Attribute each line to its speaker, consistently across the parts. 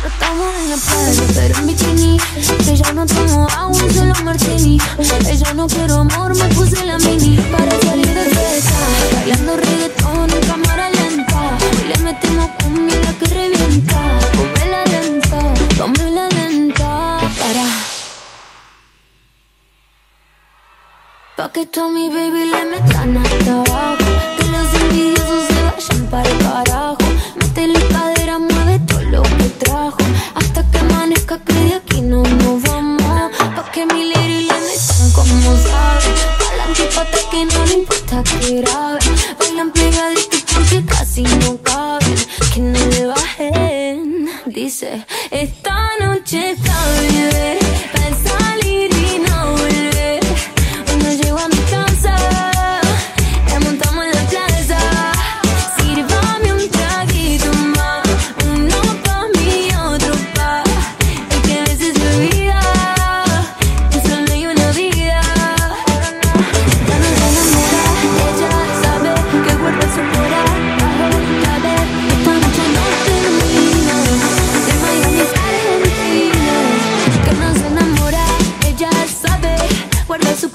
Speaker 1: No estamos en la playa, pero en bikini. Que ya no tomo agua, solo martini. Ella no quiero amor, me puse la mini. Para salir de fiesta, bailando reggaetón en cámara lenta. Y le metemos cumbia la que revienta. Come la lenta, come la lenta. Para. Pa' que tú mi baby le metan hasta abajo. Que no le importa que grabe. Bailan pegaditos porque casi no caben. Que no le bajen. Dice, esta noche está bebé.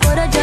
Speaker 1: what I just